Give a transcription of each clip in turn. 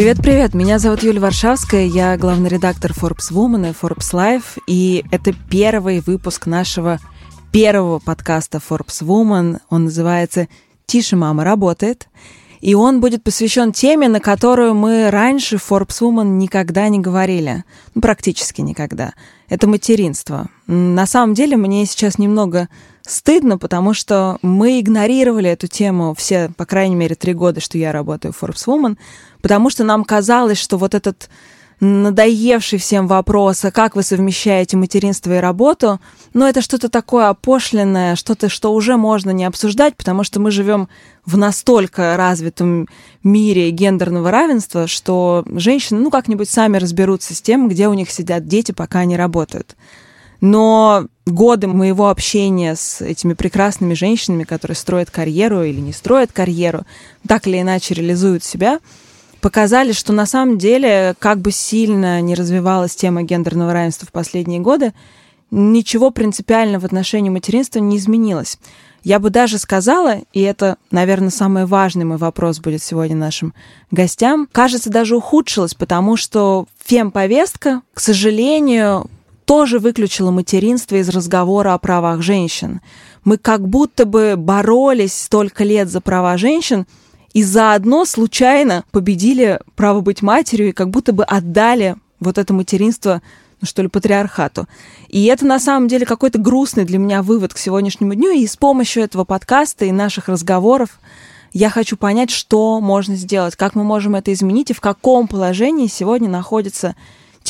Привет-привет, меня зовут Юлия Варшавская, я главный редактор Forbes Woman и Forbes Life, и это первый выпуск нашего первого подкаста Forbes Woman. Он называется «Тише, мама работает». И он будет посвящен теме, на которую мы раньше в Forbes Woman никогда не говорили. Ну, практически никогда. Это материнство. На самом деле мне сейчас немного стыдно, потому что мы игнорировали эту тему все, по крайней мере, три года, что я работаю в Forbes Woman, потому что нам казалось, что вот этот надоевший всем вопрос, а как вы совмещаете материнство и работу, но это что-то такое опошленное, что-то, что уже можно не обсуждать, потому что мы живем в настолько развитом мире гендерного равенства, что женщины, ну, как-нибудь сами разберутся с тем, где у них сидят дети, пока они работают. Но годы моего общения с этими прекрасными женщинами, которые строят карьеру или не строят карьеру, так или иначе реализуют себя, показали, что на самом деле, как бы сильно не развивалась тема гендерного равенства в последние годы, ничего принципиально в отношении материнства не изменилось. Я бы даже сказала, и это, наверное, самый важный мой вопрос будет сегодня нашим гостям, кажется, даже ухудшилось, потому что фем-повестка, к сожалению, тоже выключила материнство из разговора о правах женщин. Мы как будто бы боролись столько лет за права женщин, и заодно случайно победили право быть матерью и как будто бы отдали вот это материнство ну, что ли, патриархату. И это на самом деле какой-то грустный для меня вывод к сегодняшнему дню. И с помощью этого подкаста и наших разговоров я хочу понять, что можно сделать, как мы можем это изменить и в каком положении сегодня находится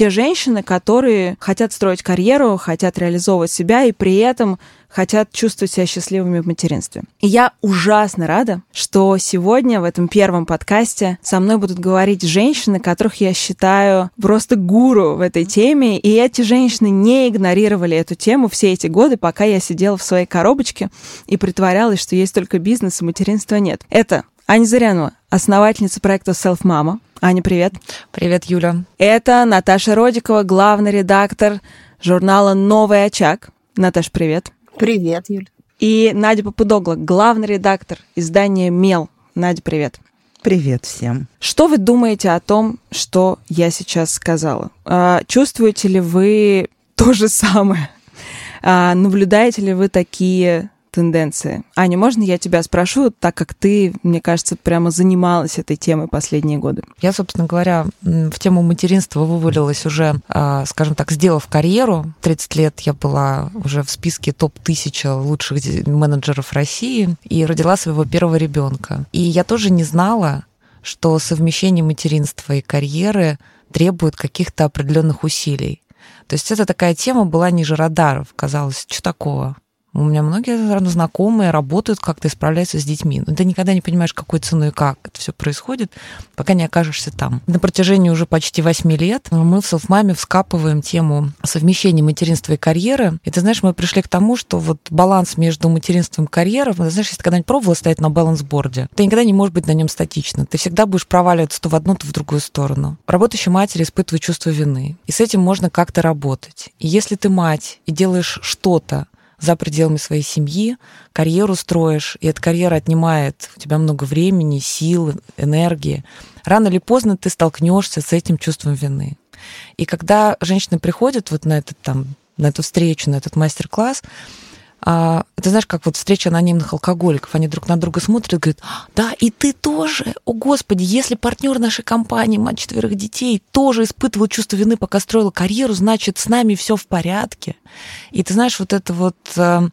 те женщины, которые хотят строить карьеру, хотят реализовывать себя и при этом хотят чувствовать себя счастливыми в материнстве. И я ужасно рада, что сегодня в этом первом подкасте со мной будут говорить женщины, которых я считаю просто гуру в этой теме. И эти женщины не игнорировали эту тему все эти годы, пока я сидела в своей коробочке и притворялась, что есть только бизнес, и материнства нет. Это Аня Зарянова, основательница проекта Self Mama, Аня, привет. Привет, Юля. Это Наташа Родикова, главный редактор журнала «Новый очаг». Наташ, привет. Привет, Юля. И Надя Попудогла, главный редактор издания «Мел». Надя, привет. Привет всем. Что вы думаете о том, что я сейчас сказала? А, чувствуете ли вы то же самое? А, наблюдаете ли вы такие тенденции. Аня, можно я тебя спрошу, так как ты, мне кажется, прямо занималась этой темой последние годы? Я, собственно говоря, в тему материнства вывалилась уже, а, скажем так, сделав карьеру. 30 лет я была уже в списке топ-1000 лучших менеджеров России и родила своего первого ребенка. И я тоже не знала, что совмещение материнства и карьеры требует каких-то определенных усилий. То есть это такая тема была ниже радаров. Казалось, что такого? У меня многие знакомые работают как-то справляются с детьми. Но ты никогда не понимаешь, какой ценой и как это все происходит, пока не окажешься там. На протяжении уже почти восьми лет мы в Селфмаме вскапываем тему совмещения материнства и карьеры. И ты знаешь, мы пришли к тому, что вот баланс между материнством и карьерой, ты знаешь, если ты когда-нибудь пробовала стоять на балансборде, ты никогда не можешь быть на нем статично. Ты всегда будешь проваливаться то в одну, то в другую сторону. Работающая матери испытывает чувство вины. И с этим можно как-то работать. И если ты мать и делаешь что-то, за пределами своей семьи, карьеру строишь, и эта карьера отнимает у тебя много времени, сил, энергии. Рано или поздно ты столкнешься с этим чувством вины. И когда женщины приходят вот на этот там на эту встречу, на этот мастер-класс, а, это знаешь, как вот встреча анонимных алкоголиков, они друг на друга смотрят и говорят, да, и ты тоже, о господи, если партнер нашей компании, мать четверых детей, тоже испытывал чувство вины, пока строила карьеру, значит, с нами все в порядке. И ты знаешь, вот это вот э,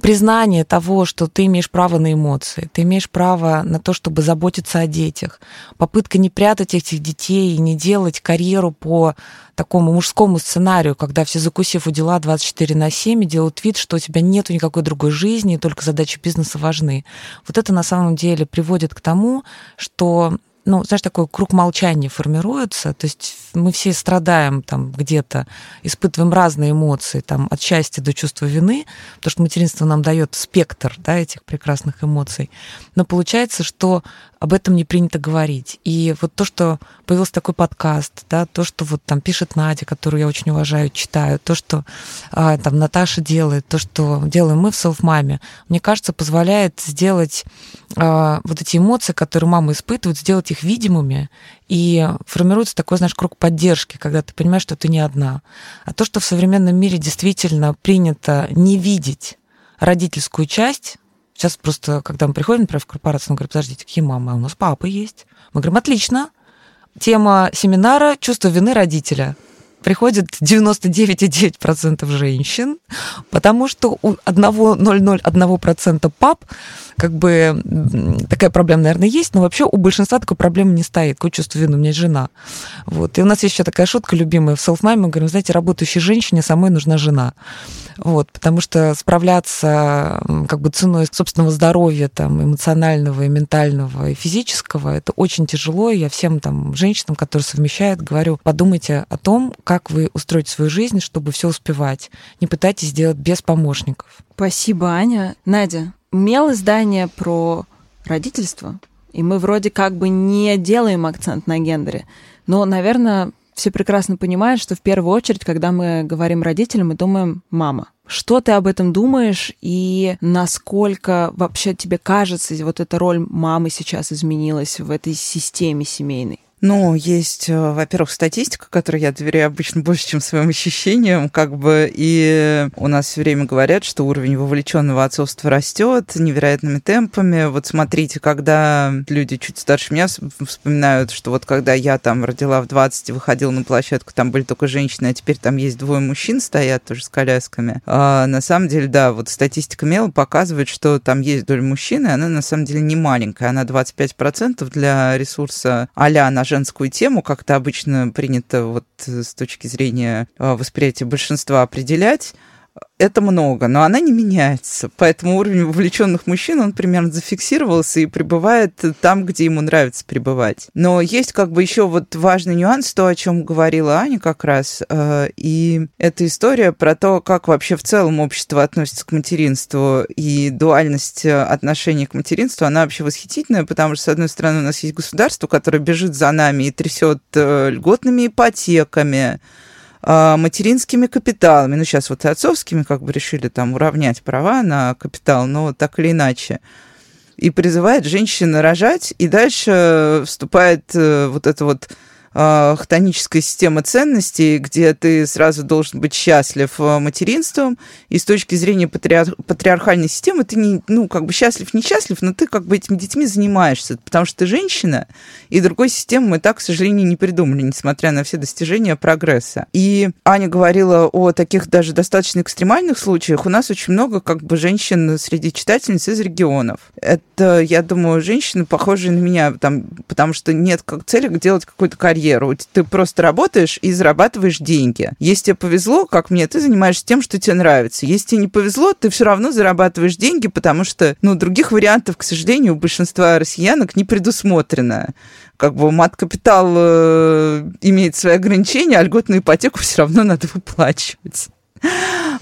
признание того, что ты имеешь право на эмоции, ты имеешь право на то, чтобы заботиться о детях, попытка не прятать этих детей и не делать карьеру по такому мужскому сценарию, когда все закусив у дела 24 на 7 и делают вид, что у тебя нет никакой другой жизни, и только задачи бизнеса важны. Вот это на самом деле приводит к тому, что ну, знаешь, такой круг молчания формируется, то есть мы все страдаем там где-то, испытываем разные эмоции, там, от счастья до чувства вины, потому что материнство нам дает спектр, да, этих прекрасных эмоций. Но получается, что об этом не принято говорить. И вот то, что появился такой подкаст, да, то, что вот там пишет Надя, которую я очень уважаю, читаю, то, что а, там Наташа делает, то, что делаем мы в Селфмаме, мне кажется, позволяет сделать а, вот эти эмоции, которые мама испытывает, сделать их видимыми, и формируется такой, знаешь, круг поддержки, когда ты понимаешь, что ты не одна. А то, что в современном мире действительно принято не видеть родительскую часть, Сейчас просто, когда мы приходим, например, в корпорацию, он говорит, подождите, какие мамы? У нас папа есть. Мы говорим, отлично. Тема семинара «Чувство вины родителя» приходит 99,9% женщин, потому что у 1,001% пап как бы такая проблема, наверное, есть, но вообще у большинства такой проблемы не стоит. Какое чувство вины? У меня есть жена. Вот. И у нас есть еще такая шутка любимая в селф мы говорим, знаете, работающей женщине самой нужна жена. Вот, потому что справляться как бы ценой собственного здоровья, там, эмоционального, и ментального, и физического, это очень тяжело. Я всем там женщинам, которые совмещают, говорю, подумайте о том, как вы устроите свою жизнь, чтобы все успевать. Не пытайтесь сделать без помощников. Спасибо, Аня. Надя, мел издание про родительство, и мы вроде как бы не делаем акцент на гендере, но, наверное, все прекрасно понимают, что в первую очередь, когда мы говорим родителям, мы думаем «мама». Что ты об этом думаешь и насколько вообще тебе кажется, вот эта роль мамы сейчас изменилась в этой системе семейной? Ну, есть, э, во-первых, статистика, которой я доверяю обычно больше, чем своим ощущениям, как бы, и у нас все время говорят, что уровень вовлеченного отцовства растет невероятными темпами. Вот смотрите, когда люди чуть старше меня вспоминают, что вот когда я там родила в 20, выходила на площадку, там были только женщины, а теперь там есть двое мужчин стоят тоже с колясками. А на самом деле, да, вот статистика Мела показывает, что там есть доля мужчин, и она на самом деле не маленькая, она 25% для ресурса а-ля наш женскую тему, как это обычно принято вот с точки зрения а, восприятия большинства определять, это много, но она не меняется. Поэтому уровень вовлеченных мужчин, он примерно зафиксировался и пребывает там, где ему нравится пребывать. Но есть как бы еще вот важный нюанс, то, о чем говорила Аня как раз, э, и эта история про то, как вообще в целом общество относится к материнству и дуальность отношений к материнству, она вообще восхитительная, потому что, с одной стороны, у нас есть государство, которое бежит за нами и трясет э, льготными ипотеками, материнскими капиталами. Ну, сейчас вот и отцовскими как бы решили там уравнять права на капитал, но так или иначе. И призывает женщин рожать, и дальше вступает э, вот это вот э, хтоническая система ценностей, где ты сразу должен быть счастлив э, материнством, и с точки зрения патриар... патриархальной системы ты не, ну, как бы счастлив, несчастлив, но ты как бы этими детьми занимаешься, потому что ты женщина, и другой системы мы так, к сожалению, не придумали, несмотря на все достижения прогресса. И Аня говорила о таких даже достаточно экстремальных случаях. У нас очень много как бы женщин среди читательниц из регионов. Это, я думаю, женщины, похожие на меня, там, потому что нет как цели делать какую-то карьеру карьеру. Ты просто работаешь и зарабатываешь деньги. Если тебе повезло, как мне, ты занимаешься тем, что тебе нравится. Если тебе не повезло, ты все равно зарабатываешь деньги, потому что, ну, других вариантов, к сожалению, у большинства россиянок не предусмотрено как бы мат-капитал э, имеет свои ограничения, а льготную ипотеку все равно надо выплачивать.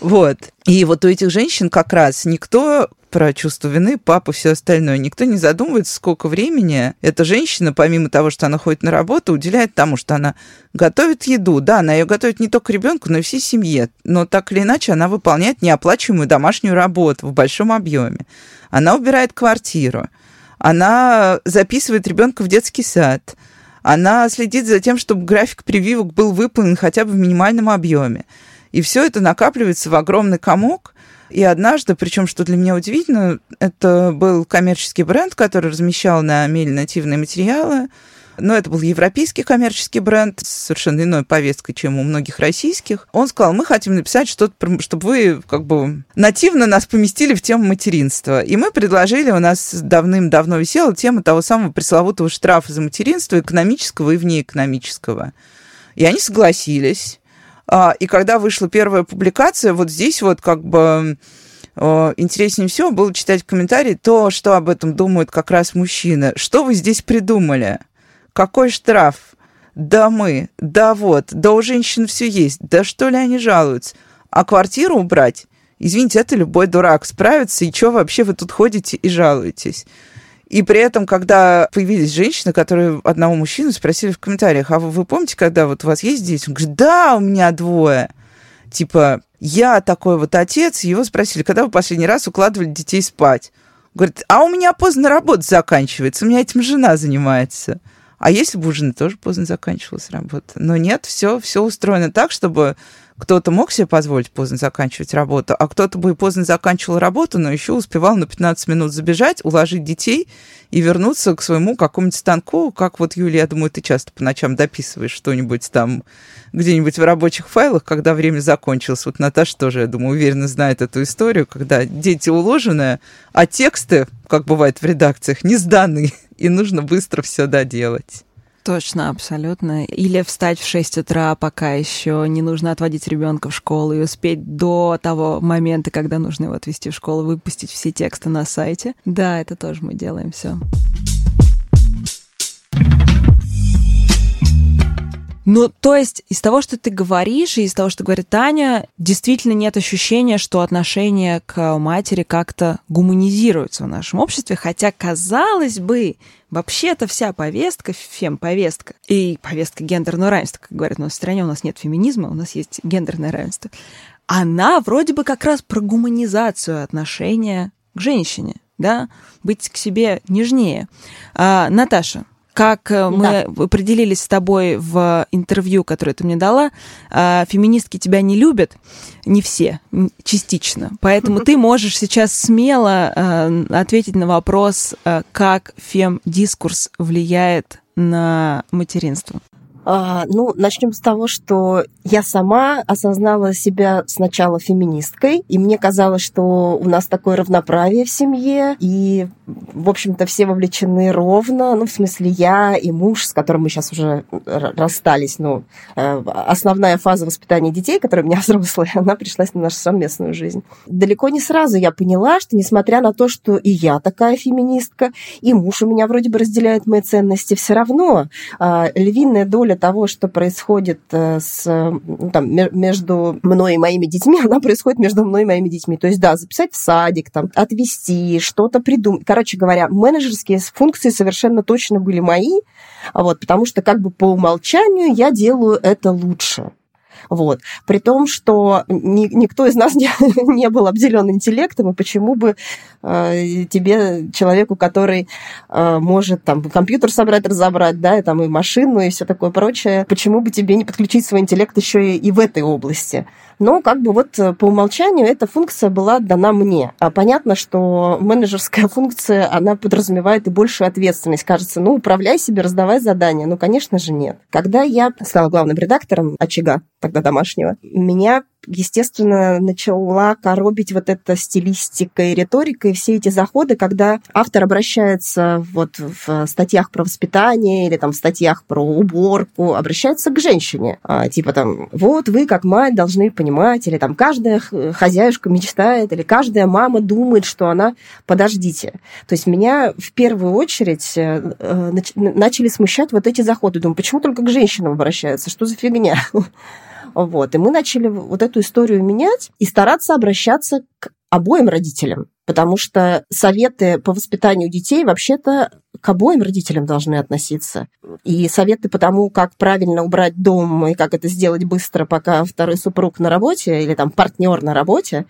Вот. И вот у этих женщин как раз никто про чувство вины, папа, все остальное. Никто не задумывается, сколько времени эта женщина, помимо того, что она ходит на работу, уделяет тому, что она готовит еду. Да, она ее готовит не только ребенку, но и всей семье. Но так или иначе она выполняет неоплачиваемую домашнюю работу в большом объеме. Она убирает квартиру. Она записывает ребенка в детский сад. Она следит за тем, чтобы график прививок был выполнен хотя бы в минимальном объеме. И все это накапливается в огромный комок. И однажды, причем, что для меня удивительно, это был коммерческий бренд, который размещал на мель нативные материалы. Но это был европейский коммерческий бренд с совершенно иной повесткой, чем у многих российских. Он сказал, мы хотим написать что-то, чтобы вы как бы нативно нас поместили в тему материнства. И мы предложили, у нас давным-давно висела тема того самого пресловутого штрафа за материнство, экономического и внеэкономического. И они согласились. А, и когда вышла первая публикация, вот здесь вот как бы интереснее всего было читать комментарии то, что об этом думают как раз мужчины. Что вы здесь придумали? Какой штраф? Да мы, да вот, да у женщин все есть, да что ли они жалуются? А квартиру убрать? Извините, это любой дурак справится, и что вообще вы тут ходите и жалуетесь? И при этом, когда появились женщины, которые одного мужчину спросили в комментариях, а вы, вы помните, когда вот у вас есть дети? Он говорит, да, у меня двое. Типа, я такой вот отец, его спросили, когда вы последний раз укладывали детей спать? Говорит, а у меня поздно работа заканчивается, у меня этим жена занимается. А если бы у жены тоже поздно заканчивалась работа? Но нет, все, все устроено так, чтобы кто-то мог себе позволить поздно заканчивать работу, а кто-то бы и поздно заканчивал работу, но еще успевал на 15 минут забежать, уложить детей и вернуться к своему какому-нибудь станку, как вот, Юлия, я думаю, ты часто по ночам дописываешь что-нибудь там где-нибудь в рабочих файлах, когда время закончилось. Вот Наташа тоже, я думаю, уверенно знает эту историю, когда дети уложены, а тексты, как бывает в редакциях, не сданы, и нужно быстро все доделать. Точно, абсолютно. Или встать в 6 утра, пока еще не нужно отводить ребенка в школу и успеть до того момента, когда нужно его отвезти в школу, выпустить все тексты на сайте. Да, это тоже мы делаем все. Ну, то есть из того, что ты говоришь, и из того, что говорит Таня, действительно нет ощущения, что отношение к матери как-то гуманизируется в нашем обществе, хотя, казалось бы, вообще-то вся повестка, фем-повестка, и повестка гендерного равенства, как говорят у нас в стране, у нас нет феминизма, у нас есть гендерное равенство, она вроде бы как раз про гуманизацию отношения к женщине, да, быть к себе нежнее. А, Наташа, как э, мы да. определились с тобой в интервью, которое ты мне дала, а, феминистки тебя не любят, не все, частично. Поэтому ты можешь сейчас смело э, ответить на вопрос, э, как фем-дискурс влияет на материнство. А, ну, начнем с того, что я сама осознала себя сначала феминисткой, и мне казалось, что у нас такое равноправие в семье, и, в общем-то, все вовлечены ровно, ну, в смысле, я и муж, с которым мы сейчас уже расстались, ну, э, основная фаза воспитания детей, которая у меня взрослая, она пришлась на нашу совместную жизнь. Далеко не сразу я поняла, что, несмотря на то, что и я такая феминистка, и муж у меня вроде бы разделяет мои ценности, все равно а, львиная доля того, что происходит э, с, ну, там, между мной и моими детьми, она происходит между мной и моими детьми. То есть, да, записать в садик, там, отвести, что-то придумать. Короче говоря, менеджерские функции совершенно точно были мои, вот, потому что как бы по умолчанию я делаю это лучше. Вот. При том, что ни, никто из нас не, не был обделен интеллектом, и почему бы э, тебе, человеку, который э, может там компьютер собрать, разобрать, да, и, там, и машину, и все такое прочее, почему бы тебе не подключить свой интеллект еще и, и в этой области? Но как бы вот э, по умолчанию эта функция была дана мне. А понятно, что менеджерская функция, она подразумевает и большую ответственность. Кажется, ну, управляй себе, раздавай задания. Ну, конечно же, нет. Когда я стала главным редактором «Очага», тогда домашнего, меня естественно, начала коробить вот эта стилистика и риторика, и все эти заходы, когда автор обращается вот в статьях про воспитание или там в статьях про уборку, обращается к женщине. А, типа там, вот вы как мать должны понимать, или там каждая хозяюшка мечтает, или каждая мама думает, что она... Подождите. То есть меня в первую очередь э, э, начали смущать вот эти заходы. Думаю, почему только к женщинам обращаются? Что за фигня? Вот. И мы начали вот эту историю менять и стараться обращаться к обоим родителям потому что советы по воспитанию детей вообще-то к обоим родителям должны относиться. И советы по тому, как правильно убрать дом и как это сделать быстро, пока второй супруг на работе или там партнер на работе,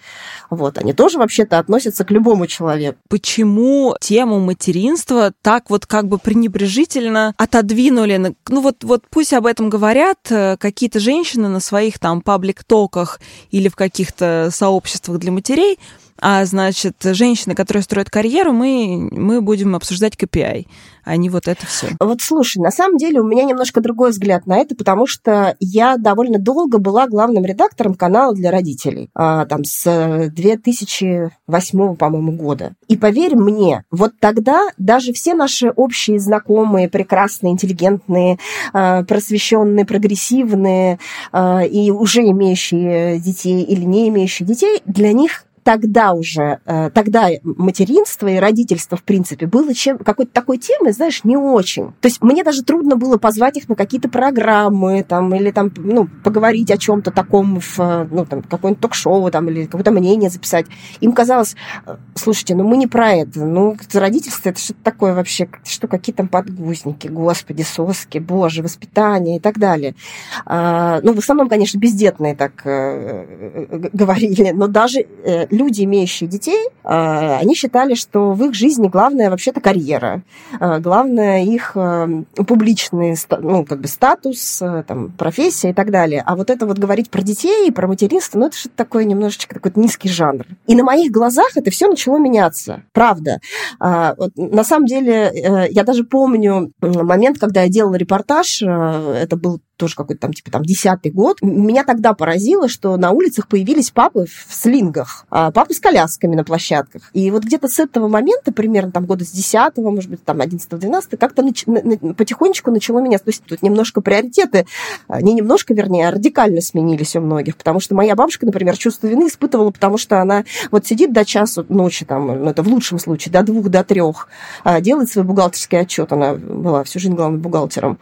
вот, они тоже вообще-то относятся к любому человеку. Почему тему материнства так вот как бы пренебрежительно отодвинули? Ну вот, вот пусть об этом говорят э, какие-то женщины на своих там паблик-токах или в каких-то сообществах для матерей, а, значит, женщины, которые строят карьеру, мы, мы будем обсуждать KPI, а не вот это все. Вот слушай, на самом деле у меня немножко другой взгляд на это, потому что я довольно долго была главным редактором канала для родителей, а, там, с 2008, по-моему, года. И поверь мне, вот тогда даже все наши общие знакомые, прекрасные, интеллигентные, а, просвещенные, прогрессивные а, и уже имеющие детей или не имеющие детей, для них тогда уже, э, тогда материнство и родительство, в принципе, было чем, какой-то такой темой, знаешь, не очень. То есть мне даже трудно было позвать их на какие-то программы, там, или там, ну, поговорить о чем-то таком в, ну, там, какое-нибудь ток-шоу, там, или какое-то мнение записать. Им казалось, слушайте, ну, мы не про это, ну, родительство, это что-то такое вообще, что, какие там подгузники, господи, соски, боже, воспитание и так далее. А, ну, в основном, конечно, бездетные так э, говорили, но даже э, люди, имеющие детей, а, они считали, что в их жизни главное вообще-то карьера, а, главное их э, публичный ну, как бы статус, там, профессия и так далее. А вот это вот говорить про детей, про материнство, ну, это что-то такое немножечко такой низкий жанр. И на моих глазах это все начало меняться, правда. На самом деле, я даже помню момент, когда я делала репортаж, это был тоже какой-то там, типа, там, десятый год, меня тогда поразило, что на улицах появились папы в слингах, а папы с колясками на площадках. И вот где-то с этого момента, примерно там года с десятого, может быть, там, одиннадцатого, двенадцатого, как-то нач... потихонечку начало меняться. То есть тут немножко приоритеты, а, не немножко, вернее, а радикально сменились у многих, потому что моя бабушка, например, чувство вины испытывала, потому что она вот сидит до часу ночи, там, ну, это в лучшем случае, до двух, до трех, а, делает свой бухгалтерский отчет, она была всю жизнь главным бухгалтером,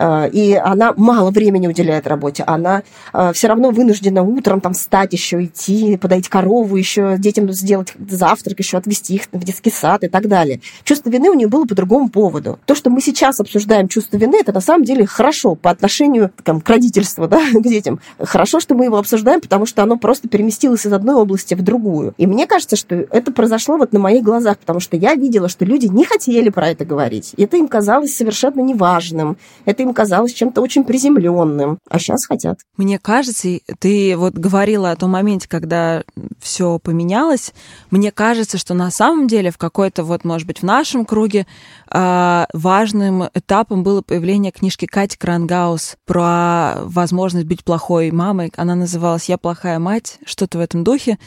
и она мало времени уделяет работе, она э, все равно вынуждена утром там встать еще, идти, подойти корову, еще детям сделать завтрак, еще отвезти их в детский сад и так далее. Чувство вины у нее было по другому поводу. То, что мы сейчас обсуждаем чувство вины, это на самом деле хорошо по отношению там, к родительству, да, к детям. Хорошо, что мы его обсуждаем, потому что оно просто переместилось из одной области в другую. И мне кажется, что это произошло вот на моих глазах, потому что я видела, что люди не хотели про это говорить. Это им казалось совершенно неважным. Это им казалось чем-то очень приземленным приземленным, а сейчас хотят. Мне кажется, ты вот говорила о том моменте, когда все поменялось. Мне кажется, что на самом деле в какой-то вот, может быть, в нашем круге а, важным этапом было появление книжки Кати Крангаус про возможность быть плохой мамой. Она называлась «Я плохая мать», что-то в этом духе.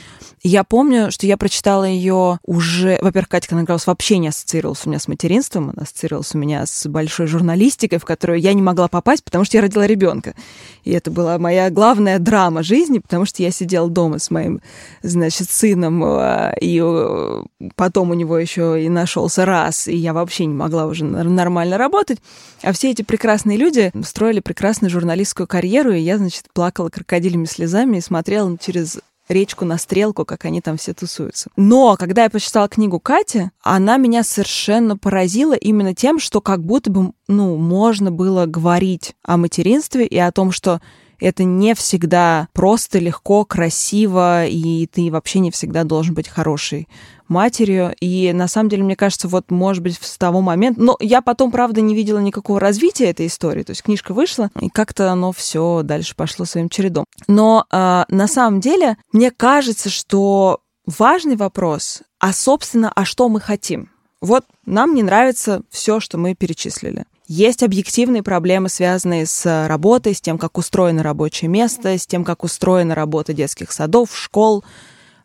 Я помню, что я прочитала ее уже... Во-первых, Катя Крангаус вообще не ассоциировалась у меня с материнством, она ассоциировалась у меня с большой журналистикой, в которую я не могла попасть, потому что я родила ребенка. И это была моя главная драма жизни, потому что я сидела дома с моим, значит, сыном, а, и э, потом у него еще и нашелся раз, и я вообще не могла уже нормально работать. А все эти прекрасные люди строили прекрасную журналистскую карьеру, и я, значит, плакала крокодилями слезами и смотрела через речку на стрелку, как они там все тусуются. Но когда я прочитала книгу Кати, она меня совершенно поразила именно тем, что как будто бы, ну, можно было говорить о материнстве и о том, что это не всегда просто, легко, красиво, и ты вообще не всегда должен быть хороший матерью. И на самом деле, мне кажется, вот, может быть, с того момента... Но я потом, правда, не видела никакого развития этой истории. То есть книжка вышла, и как-то оно все дальше пошло своим чередом. Но э, на самом деле, мне кажется, что важный вопрос, а, собственно, а что мы хотим? Вот нам не нравится все, что мы перечислили. Есть объективные проблемы, связанные с работой, с тем, как устроено рабочее место, с тем, как устроена работа детских садов, школ.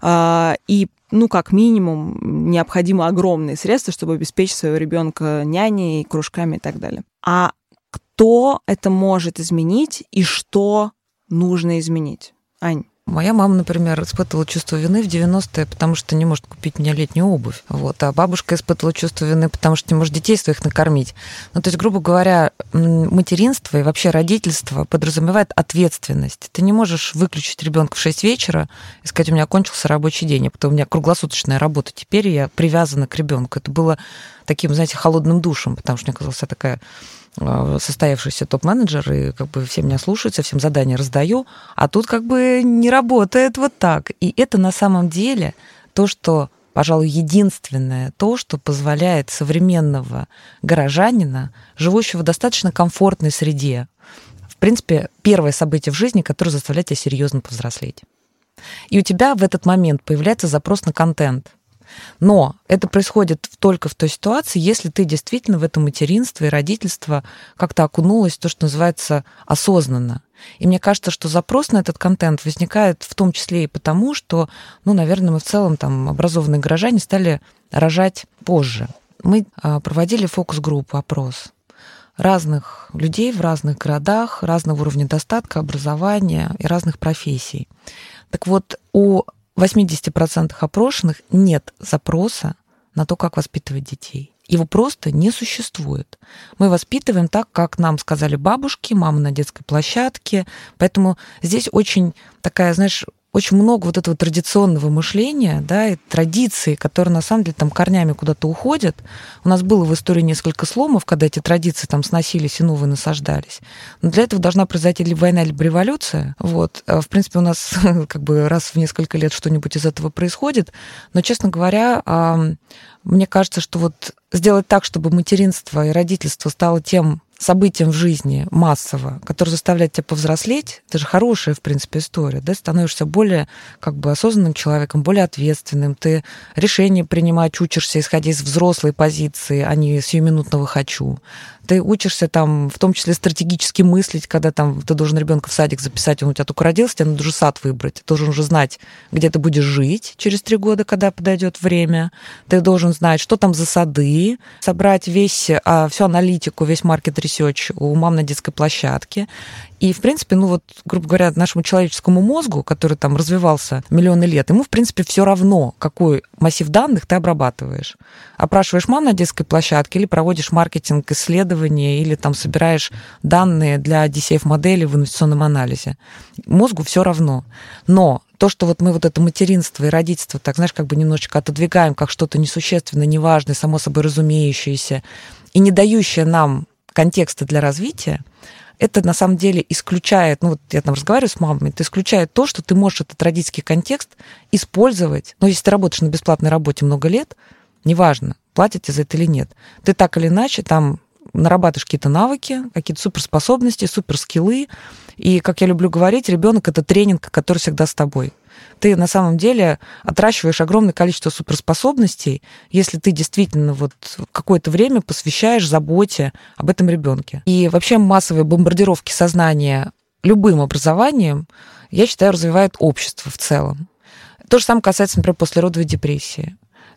А, и ну, как минимум, необходимо огромные средства, чтобы обеспечить своего ребенка няней, кружками и так далее. А кто это может изменить и что нужно изменить? Ань. Моя мама, например, испытывала чувство вины в 90-е, потому что не может купить мне летнюю обувь. Вот. А бабушка испытывала чувство вины, потому что не может детей своих накормить. Ну, то есть, грубо говоря, материнство и вообще родительство подразумевает ответственность. Ты не можешь выключить ребенка в 6 вечера и сказать, у меня кончился рабочий день, а потом у меня круглосуточная работа. Теперь я привязана к ребенку. Это было таким, знаете, холодным душем, потому что мне казалось, я такая состоявшийся топ-менеджер, и как бы все меня слушаются, всем задания раздаю, а тут как бы не работает вот так. И это на самом деле то, что, пожалуй, единственное, то, что позволяет современного горожанина, живущего в достаточно комфортной среде, в принципе, первое событие в жизни, которое заставляет тебя серьезно повзрослеть. И у тебя в этот момент появляется запрос на контент – но это происходит только в той ситуации, если ты действительно в это материнство и родительство как-то окунулась, то, что называется, осознанно. И мне кажется, что запрос на этот контент возникает в том числе и потому, что, ну, наверное, мы в целом там образованные горожане стали рожать позже. Мы а, проводили фокус-группу, опрос разных людей в разных городах, разного уровня достатка, образования и разных профессий. Так вот, у 80% опрошенных нет запроса на то, как воспитывать детей. Его просто не существует. Мы воспитываем так, как нам сказали бабушки, мамы на детской площадке. Поэтому здесь очень такая, знаешь, очень много вот этого традиционного мышления, да, и традиций, которые на самом деле там корнями куда-то уходят. У нас было в истории несколько сломов, когда эти традиции там сносились и новые насаждались. Но для этого должна произойти либо война, либо революция. Вот. А, в принципе, у нас как бы раз в несколько лет что-нибудь из этого происходит. Но, честно говоря, мне кажется, что вот сделать так, чтобы материнство и родительство стало тем событием в жизни массово, которое заставляет тебя повзрослеть, это же хорошая, в принципе, история, да, становишься более как бы осознанным человеком, более ответственным, ты решения принимать учишься, исходя из взрослой позиции, а не сиюминутного «хочу». Ты учишься там, в том числе стратегически мыслить, когда там ты должен ребенка в садик записать, он у тебя только родился, тебе надо уже сад выбрать. Ты должен уже знать, где ты будешь жить через три года, когда подойдет время. Ты должен знать, что там за сады, собрать весь, а, всю аналитику, весь market research у мам на детской площадке. И, в принципе, ну вот, грубо говоря, нашему человеческому мозгу, который там развивался миллионы лет, ему, в принципе, все равно, какой массив данных ты обрабатываешь. Опрашиваешь мам на детской площадке или проводишь маркетинг, исследования, или там собираешь данные для DCF-модели в инвестиционном анализе. Мозгу все равно. Но то, что вот мы вот это материнство и родительство, так, знаешь, как бы немножечко отодвигаем как что-то несущественное, неважное, само собой разумеющееся, и не дающее нам контекста для развития, это на самом деле исключает, ну вот я там разговариваю с мамой, это исключает то, что ты можешь этот родительский контекст использовать. Но если ты работаешь на бесплатной работе много лет, неважно, платят тебе за это или нет, ты так или иначе там нарабатываешь какие-то навыки, какие-то суперспособности, суперскиллы. И, как я люблю говорить, ребенок это тренинг, который всегда с тобой ты на самом деле отращиваешь огромное количество суперспособностей, если ты действительно вот какое-то время посвящаешь заботе об этом ребенке. И вообще массовые бомбардировки сознания любым образованием, я считаю, развивает общество в целом. То же самое касается, например, послеродовой депрессии.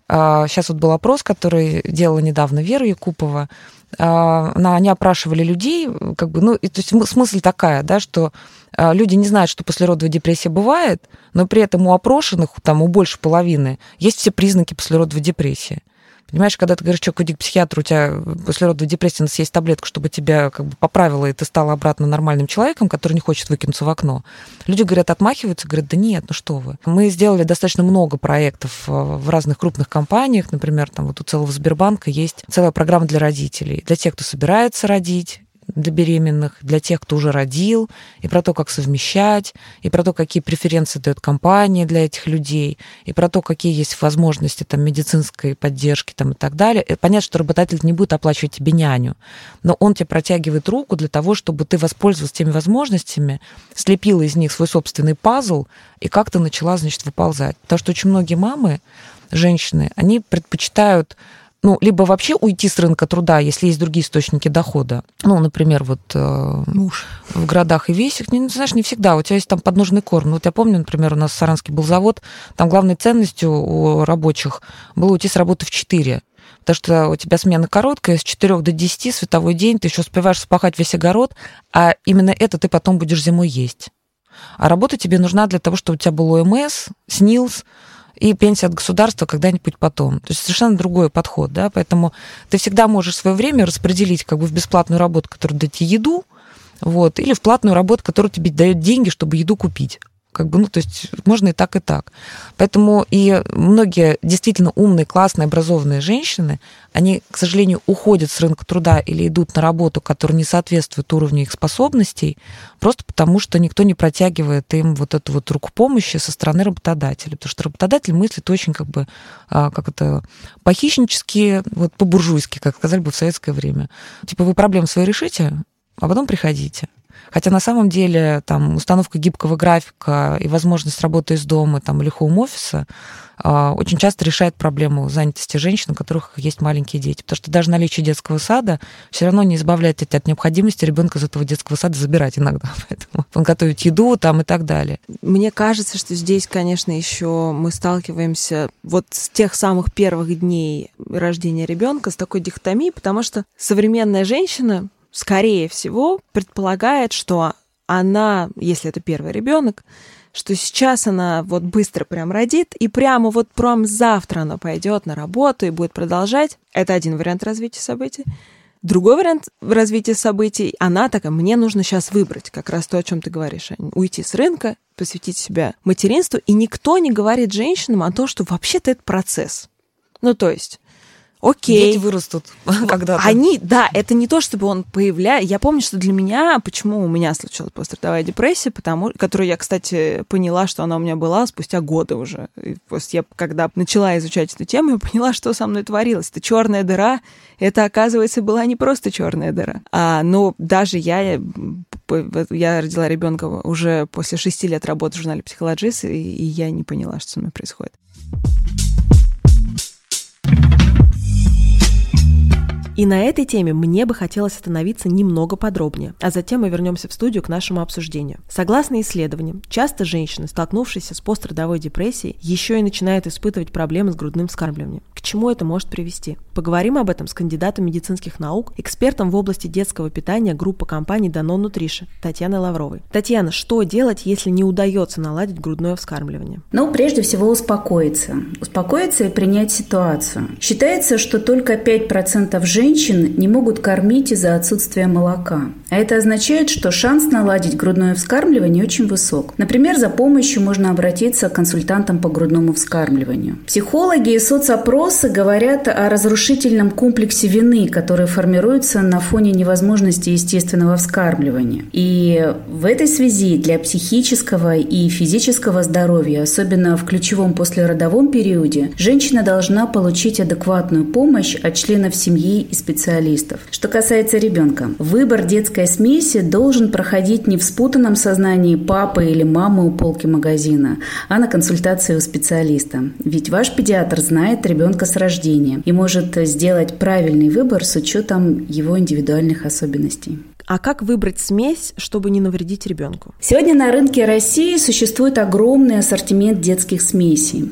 Сейчас а, вот был опрос, который делала недавно Вера Якупова. А, они опрашивали людей, как бы, ну, то есть смысл такая, да, что а, люди не знают, что послеродовая депрессия бывает, но при этом у опрошенных, там, у больше половины, есть все признаки послеродовой депрессии. Понимаешь, когда ты говоришь человеку, иди к психиатру, у тебя после родовой депрессии надо съесть таблетку, чтобы тебя как бы поправило, и ты стала обратно нормальным человеком, который не хочет выкинуться в окно. Люди говорят, отмахиваются, говорят, да нет, ну что вы. Мы сделали достаточно много проектов э, в разных крупных компаниях, например, там вот у целого Сбербанка есть целая программа для родителей, для тех, кто собирается родить, для беременных, для тех, кто уже родил, и про то, как совмещать, и про то, какие преференции дает компания для этих людей, и про то, какие есть возможности там, медицинской поддержки там, и так далее. И понятно, что работодатель не будет оплачивать тебе няню, но он тебе протягивает руку для того, чтобы ты воспользовался теми возможностями, слепила из них свой собственный пазл и как-то начала, значит, выползать. Потому что очень многие мамы, женщины, они предпочитают ну, либо вообще уйти с рынка труда, если есть другие источники дохода. Ну, например, вот э, Муж. в городах и весях, не, знаешь, не всегда. У тебя есть там подножный корм. Ну, вот я помню, например, у нас в Саранске был завод, там главной ценностью у рабочих было уйти с работы в 4 потому что у тебя смена короткая, с 4 до 10 световой день, ты еще успеваешь спахать весь огород, а именно это ты потом будешь зимой есть. А работа тебе нужна для того, чтобы у тебя был ОМС, СНИЛС, и пенсия от государства когда-нибудь потом. То есть совершенно другой подход, да, поэтому ты всегда можешь свое время распределить как бы в бесплатную работу, которая дает еду, вот, или в платную работу, которая тебе дает деньги, чтобы еду купить. Как бы, ну, то есть можно и так, и так. Поэтому и многие действительно умные, классные, образованные женщины, они, к сожалению, уходят с рынка труда или идут на работу, которая не соответствует уровню их способностей, просто потому что никто не протягивает им вот эту вот руку помощи со стороны работодателя. Потому что работодатель мыслит очень как бы, а, как это, похищнически, вот по-буржуйски, как сказали бы в советское время. Типа, вы проблемы свои решите, а потом приходите. Хотя на самом деле там установка гибкого графика и возможность работы из дома там, или хоум-офиса а, очень часто решает проблему занятости женщин, у которых есть маленькие дети. Потому что даже наличие детского сада все равно не избавляет от необходимости ребенка из этого детского сада забирать иногда. Поэтому он готовит еду там и так далее. Мне кажется, что здесь, конечно, еще мы сталкиваемся вот с тех самых первых дней рождения ребенка с такой дихотомией, потому что современная женщина скорее всего, предполагает, что она, если это первый ребенок, что сейчас она вот быстро прям родит, и прямо вот прям завтра она пойдет на работу и будет продолжать. Это один вариант развития событий. Другой вариант развития событий, она такая, мне нужно сейчас выбрать как раз то, о чем ты говоришь, уйти с рынка, посвятить себя материнству, и никто не говорит женщинам о том, что вообще-то это процесс. Ну, то есть Окей. Дети вырастут когда-то. Они, да, это не то, чтобы он появляется. Я помню, что для меня, почему у меня случилась пострадовая депрессия, потому, которую я, кстати, поняла, что она у меня была спустя годы уже. И после я, когда начала изучать эту тему, я поняла, что со мной творилось. Это черная дыра. Это, оказывается, была не просто черная дыра. А, но даже я, я родила ребенка уже после шести лет работы в журнале «Психологист», и, и я не поняла, что со мной происходит. И на этой теме мне бы хотелось остановиться немного подробнее, а затем мы вернемся в студию к нашему обсуждению. Согласно исследованиям, часто женщины, столкнувшиеся с пострадовой депрессией, еще и начинают испытывать проблемы с грудным вскармливанием. К чему это может привести? Поговорим об этом с кандидатом медицинских наук, экспертом в области детского питания группы компаний Danone Nutrition Татьяной Лавровой. Татьяна, что делать, если не удается наладить грудное вскармливание? Ну, прежде всего успокоиться. Успокоиться и принять ситуацию. Считается, что только 5% женщин женщин не могут кормить из-за отсутствия молока. А это означает, что шанс наладить грудное вскармливание очень высок. Например, за помощью можно обратиться к консультантам по грудному вскармливанию. Психологи и соцопросы говорят о разрушительном комплексе вины, который формируется на фоне невозможности естественного вскармливания. И в этой связи для психического и физического здоровья, особенно в ключевом послеродовом периоде, женщина должна получить адекватную помощь от членов семьи и специалистов. Что касается ребенка, выбор детской смеси должен проходить не в спутанном сознании папы или мамы у полки магазина, а на консультации у специалиста. Ведь ваш педиатр знает ребенка с рождения и может сделать правильный выбор с учетом его индивидуальных особенностей. А как выбрать смесь, чтобы не навредить ребенку? Сегодня на рынке России существует огромный ассортимент детских смесей.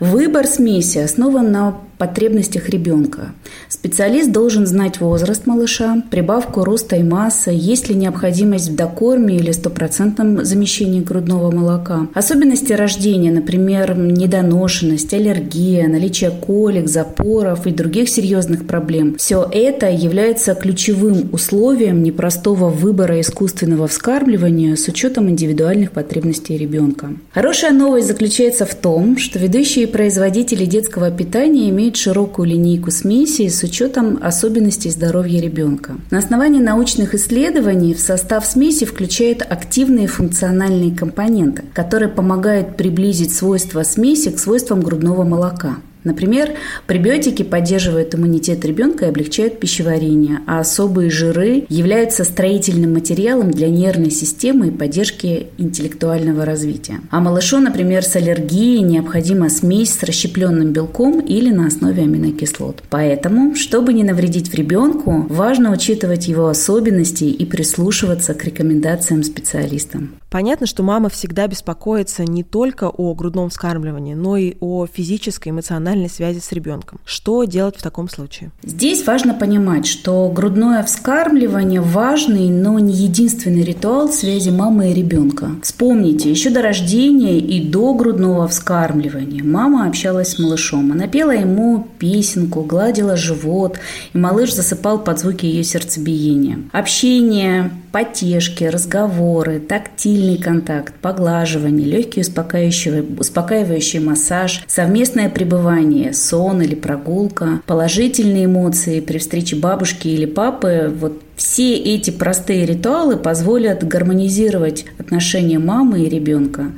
Выбор смеси основан на потребностях ребенка. Специалист должен знать возраст малыша, прибавку роста и массы, есть ли необходимость в докорме или стопроцентном замещении грудного молока, особенности рождения, например, недоношенность, аллергия, наличие колик, запоров и других серьезных проблем. Все это является ключевым условием непростого выбора искусственного вскармливания с учетом индивидуальных потребностей ребенка. Хорошая новость заключается в том, что ведущие производители детского питания имеют широкую линейку смесей с учетом особенностей здоровья ребенка. На основании научных исследований в состав смеси включают активные функциональные компоненты, которые помогают приблизить свойства смеси к свойствам грудного молока. Например, пребиотики поддерживают иммунитет ребенка и облегчают пищеварение, а особые жиры являются строительным материалом для нервной системы и поддержки интеллектуального развития. А малышу, например, с аллергией необходима смесь с расщепленным белком или на основе аминокислот. Поэтому, чтобы не навредить ребенку, важно учитывать его особенности и прислушиваться к рекомендациям специалистам. Понятно, что мама всегда беспокоится не только о грудном вскармливании, но и о физической, эмоциональной связи с ребенком. Что делать в таком случае? Здесь важно понимать, что грудное вскармливание важный, но не единственный ритуал связи мамы и ребенка. Вспомните, еще до рождения и до грудного вскармливания мама общалась с малышом. Она пела ему песенку, гладила живот, и малыш засыпал под звуки ее сердцебиения. Общение, потешки, разговоры, тактильный контакт, поглаживание, легкий успокаивающий, успокаивающий массаж, совместное пребывание, сон или прогулка, положительные эмоции при встрече бабушки или папы, вот все эти простые ритуалы позволят гармонизировать отношения мамы и ребенка.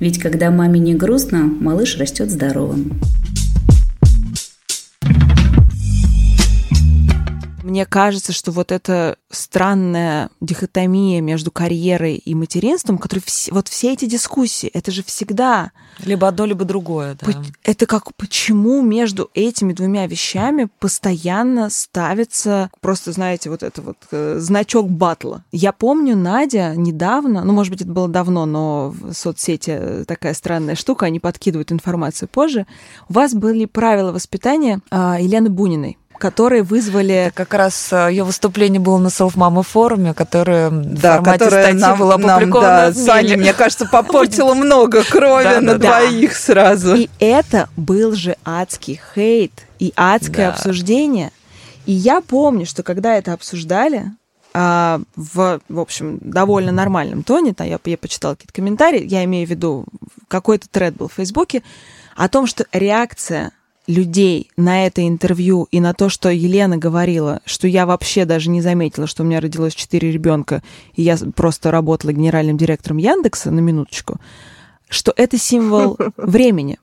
Ведь когда маме не грустно, малыш растет здоровым. Мне кажется, что вот эта странная дихотомия между карьерой и материнством, который вс- вот все эти дискуссии, это же всегда либо одно, либо другое. Да. Это как почему между этими двумя вещами постоянно ставится просто, знаете, вот это вот э, значок батла. Я помню, Надя недавно, ну, может быть, это было давно, но в соцсети такая странная штука, они подкидывают информацию позже. У вас были правила воспитания э, Елены Буниной. Которые вызвали... Это как раз э, ее выступление было на Self Mama форуме, которое да, в формате статьи нам, было опубликовано нам, да, Саня, мне кажется, попортила много крови на двоих сразу. И это был же адский хейт и адское обсуждение. И я помню, что когда это обсуждали, а, в, в общем, довольно нормальном тоне, там я, я почитала какие-то комментарии, я имею в виду, какой-то тред был в Фейсбуке, о том, что реакция людей на это интервью и на то, что Елена говорила, что я вообще даже не заметила, что у меня родилось четыре ребенка, и я просто работала генеральным директором Яндекса на минуточку, что это символ времени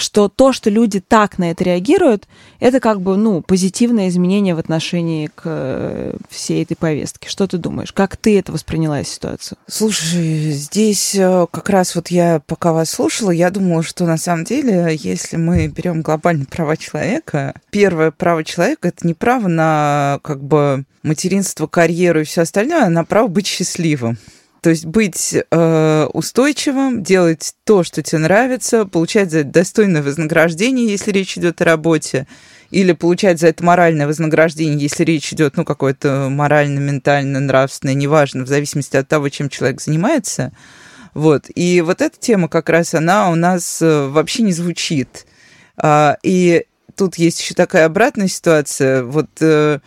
что то, что люди так на это реагируют, это как бы, ну, позитивное изменение в отношении к э, всей этой повестке. Что ты думаешь? Как ты это восприняла ситуацию? Слушай, здесь э, как раз вот я пока вас слушала, я думала, что на самом деле, если мы берем глобальные права человека, первое право человека это не право на как бы материнство, карьеру и все остальное, а на право быть счастливым. То есть быть э, устойчивым, делать то, что тебе нравится, получать за это достойное вознаграждение, если речь идет о работе, или получать за это моральное вознаграждение, если речь идет, ну, какое-то морально, ментально, нравственное, неважно, в зависимости от того, чем человек занимается. Вот. И вот эта тема как раз, она у нас э, вообще не звучит. А, и тут есть еще такая обратная ситуация. Вот э,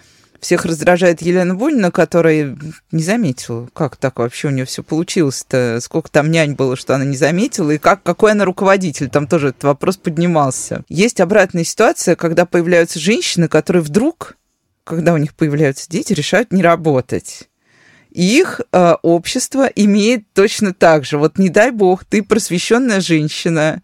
всех раздражает Елена Бунина, которая не заметила, как так вообще у нее все получилось-то, сколько там нянь было, что она не заметила, и как, какой она руководитель, там тоже этот вопрос поднимался. Есть обратная ситуация, когда появляются женщины, которые вдруг, когда у них появляются дети, решают не работать. Их э, общество имеет точно так же. Вот не дай бог, ты просвещенная женщина,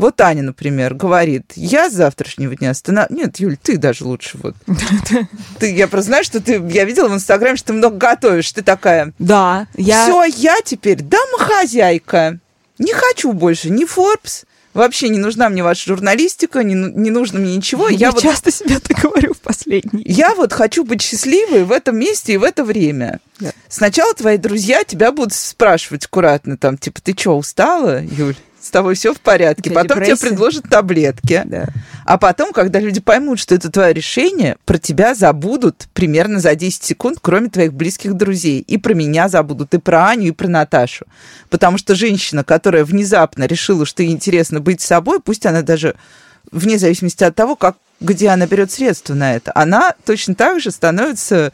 вот Аня, например, говорит, я с завтрашнего дня останов... Нет, Юль, ты даже лучше вот. Ты, я просто знаю, что ты... Я видела в Инстаграме, что ты много готовишь. Ты такая... Да, я... Все, я теперь домохозяйка. Не хочу больше ни Forbes, Вообще не нужна мне ваша журналистика, не, ну, не нужно мне ничего. Я, я вот, часто себе так говорю в последний. Я вот хочу быть счастливой в этом месте и в это время. Да. Сначала твои друзья тебя будут спрашивать аккуратно, там, типа, ты что, устала, Юль? С тобой все в порядке. Потом депрессия. тебе предложат таблетки. Да. А потом, когда люди поймут, что это твое решение, про тебя забудут примерно за 10 секунд, кроме твоих близких друзей. И про меня забудут, и про Аню, и про Наташу. Потому что женщина, которая внезапно решила, что ей интересно быть собой, пусть она даже вне зависимости от того, как, где она берет средства на это, она точно так же становится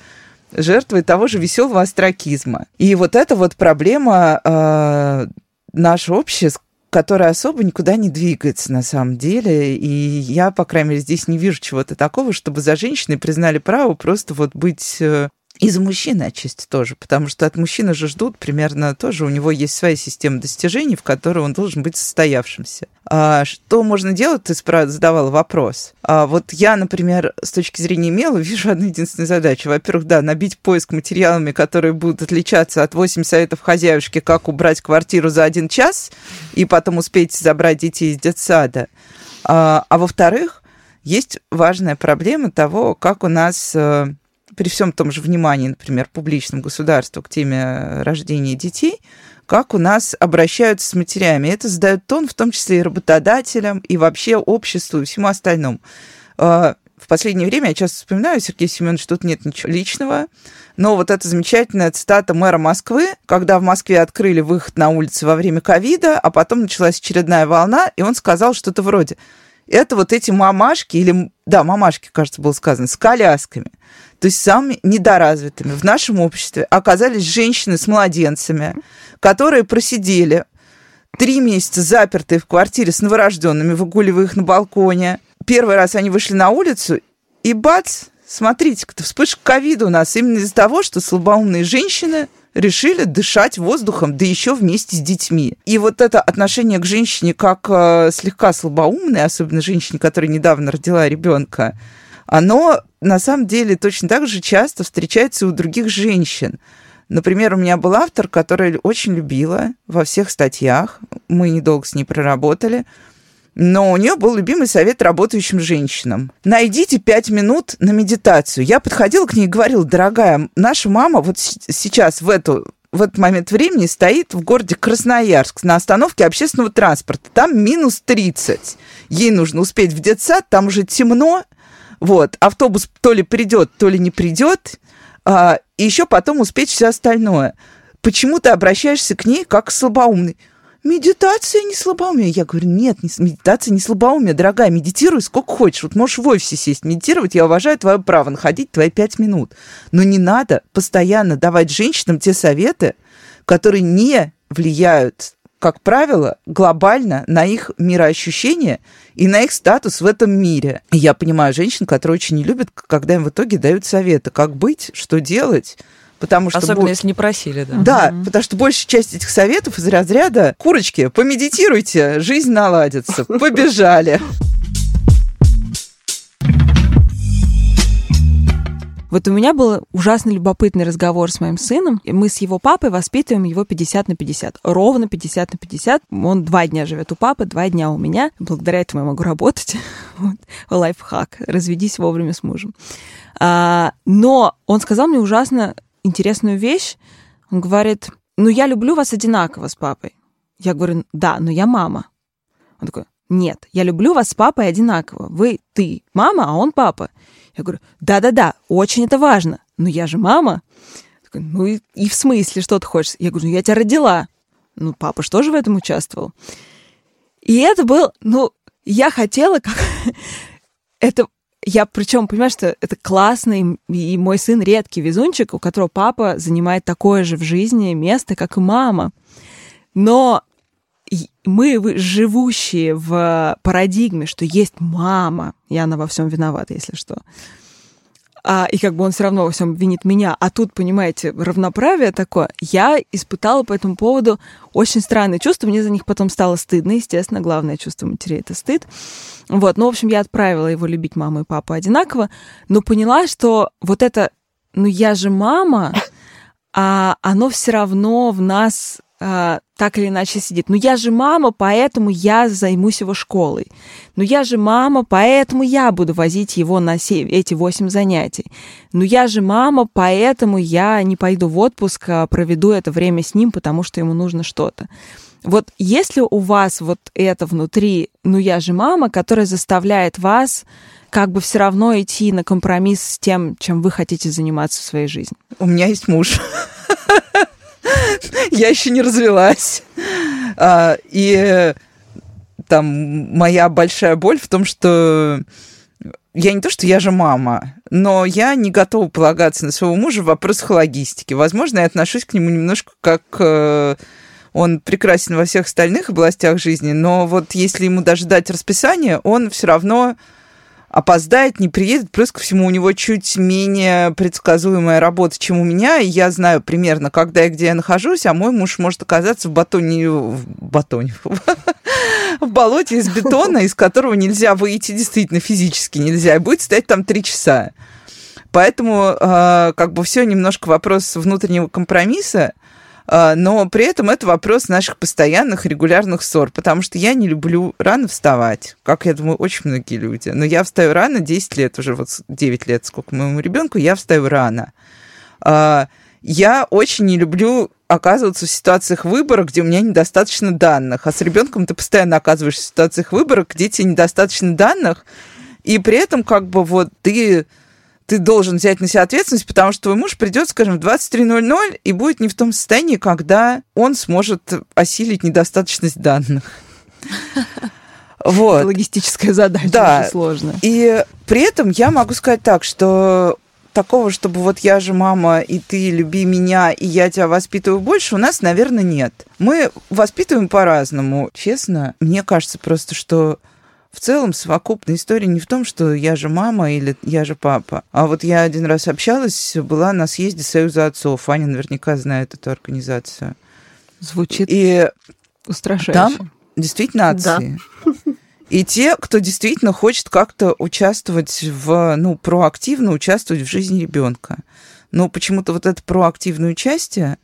жертвой того же веселого астракизма. И вот эта вот проблема э, наша общая, которая особо никуда не двигается на самом деле. И я, по крайней мере, здесь не вижу чего-то такого, чтобы за женщиной признали право просто вот быть э, и за мужчины отчасти тоже, потому что от мужчины же ждут примерно тоже, у него есть своя система достижений, в которой он должен быть состоявшимся. А что можно делать, ты задавала вопрос. А вот я, например, с точки зрения имела, вижу одну единственную задачу. Во-первых, да, набить поиск материалами, которые будут отличаться от 8 советов хозяюшки, как убрать квартиру за один час, и потом успеть забрать детей из детсада. А, а во-вторых, есть важная проблема того, как у нас э, при всем том же внимании, например, публичном государства к теме рождения детей, как у нас обращаются с матерями. Это задает тон, в том числе и работодателям, и вообще обществу, и всему остальному. А, в последнее время я часто вспоминаю, Сергей Семенович, тут нет ничего личного, но вот эта замечательная цитата мэра Москвы, когда в Москве открыли выход на улицы во время ковида, а потом началась очередная волна, и он сказал что-то вроде это вот эти мамашки, или, да, мамашки, кажется, было сказано, с колясками – то есть самыми недоразвитыми в нашем обществе оказались женщины с младенцами, которые просидели три месяца запертые в квартире с новорожденными, выгуливая их на балконе. Первый раз они вышли на улицу, и бац, смотрите-ка, вспышка ковида у нас именно из-за того, что слабоумные женщины решили дышать воздухом, да еще вместе с детьми. И вот это отношение к женщине как э, слегка слабоумной, особенно женщине, которая недавно родила ребенка, оно на самом деле точно так же часто встречается у других женщин. Например, у меня был автор, который очень любила во всех статьях, мы недолго с ней проработали, но у нее был любимый совет работающим женщинам. Найдите пять минут на медитацию. Я подходила к ней и говорила, дорогая, наша мама вот сейчас в эту в этот момент времени стоит в городе Красноярск на остановке общественного транспорта. Там минус 30. Ей нужно успеть в детсад, там уже темно, Вот, автобус то ли придет, то ли не придет, а, и еще потом успеть все остальное. Почему ты обращаешься к ней как к слабоумной? Медитация не слабоумие. Я говорю, нет, не, медитация не слабоумие, дорогая, медитируй сколько хочешь. Вот можешь в офисе сесть, медитировать, я уважаю твое право находить твои пять минут. Но не надо постоянно давать женщинам те советы, которые не влияют, как правило, глобально на их мироощущение и на их статус в этом мире. И я понимаю женщин, которые очень не любят, когда им в итоге дают советы, как быть, что делать, Потому что Особенно, бо... если не просили, да. Да, mm-hmm. потому что большая часть этих советов из разряда «Курочки, помедитируйте, жизнь наладится, побежали». Вот у меня был ужасно любопытный разговор с моим сыном, мы с его папой воспитываем его 50 на 50. Ровно 50 на 50. Он два дня живет у папы, два дня у меня. Благодаря этому я могу работать. Вот. Лайфхак. Разведись вовремя с мужем. А, но он сказал мне ужасно интересную вещь. Он говорит, ну я люблю вас одинаково с папой. Я говорю, да, но я мама. Он такой, нет, я люблю вас с папой одинаково. Вы, ты мама, а он папа. Я говорю, да-да-да, очень это важно. Но я же мама. Такой, ну и, и в смысле, что ты хочешь? Я говорю, ну я тебя родила. Ну, папа же тоже в этом участвовал. И это был, ну, я хотела как... это я причем понимаю, что это классный, и мой сын редкий везунчик, у которого папа занимает такое же в жизни место, как и мама. Но мы, живущие в парадигме, что есть мама, и она во всем виновата, если что, а, и как бы он все равно во всем винит меня. А тут, понимаете, равноправие такое. Я испытала по этому поводу очень странные чувства. Мне за них потом стало стыдно, естественно. Главное чувство матерей — это стыд. Вот, ну, в общем, я отправила его любить маму и папу одинаково, но поняла, что вот это, ну, я же мама, а оно все равно в нас а, так или иначе сидит. Ну я же мама, поэтому я займусь его школой. Ну я же мама, поэтому я буду возить его на эти восемь занятий. Ну я же мама, поэтому я не пойду в отпуск, а проведу это время с ним, потому что ему нужно что-то. Вот если у вас вот это внутри, ну я же мама, которая заставляет вас как бы все равно идти на компромисс с тем, чем вы хотите заниматься в своей жизни. У меня есть муж. я еще не развелась. А, и там моя большая боль в том, что я не то, что я же мама, но я не готова полагаться на своего мужа в вопросах логистики. Возможно, я отношусь к нему немножко как э, он прекрасен во всех остальных областях жизни, но вот если ему даже дать расписание, он все равно опоздает, не приедет. Плюс ко всему у него чуть менее предсказуемая работа, чем у меня. И я знаю примерно, когда и где я нахожусь, а мой муж может оказаться в батоне... В батоне... в болоте из бетона, из которого нельзя выйти действительно физически нельзя. И будет стоять там три часа. Поэтому э, как бы все немножко вопрос внутреннего компромисса. А, но при этом это вопрос наших постоянных регулярных ссор, потому что я не люблю рано вставать, как, я думаю, очень многие люди. Но я встаю рано, 10 лет уже, вот 9 лет, сколько моему ребенку, я встаю рано. А, я очень не люблю оказываться в ситуациях выбора, где у меня недостаточно данных. А с ребенком ты постоянно оказываешься в ситуациях выбора, где тебе недостаточно данных, и при этом как бы вот ты ты должен взять на себя ответственность, потому что твой муж придет, скажем, в 23.00 и будет не в том состоянии, когда он сможет осилить недостаточность данных. Вот. логистическая задача да. очень сложная. И при этом я могу сказать так, что такого, чтобы вот я же мама, и ты люби меня, и я тебя воспитываю больше, у нас, наверное, нет. Мы воспитываем по-разному. Честно, мне кажется просто, что в целом совокупная история не в том, что я же мама или я же папа. А вот я один раз общалась, была на съезде Союза отцов. Аня наверняка знает эту организацию. Звучит и устрашающе. Там действительно отцы. Да. И те, кто действительно хочет как-то участвовать в, ну, проактивно участвовать в жизни ребенка. Но почему-то вот это проактивное участие,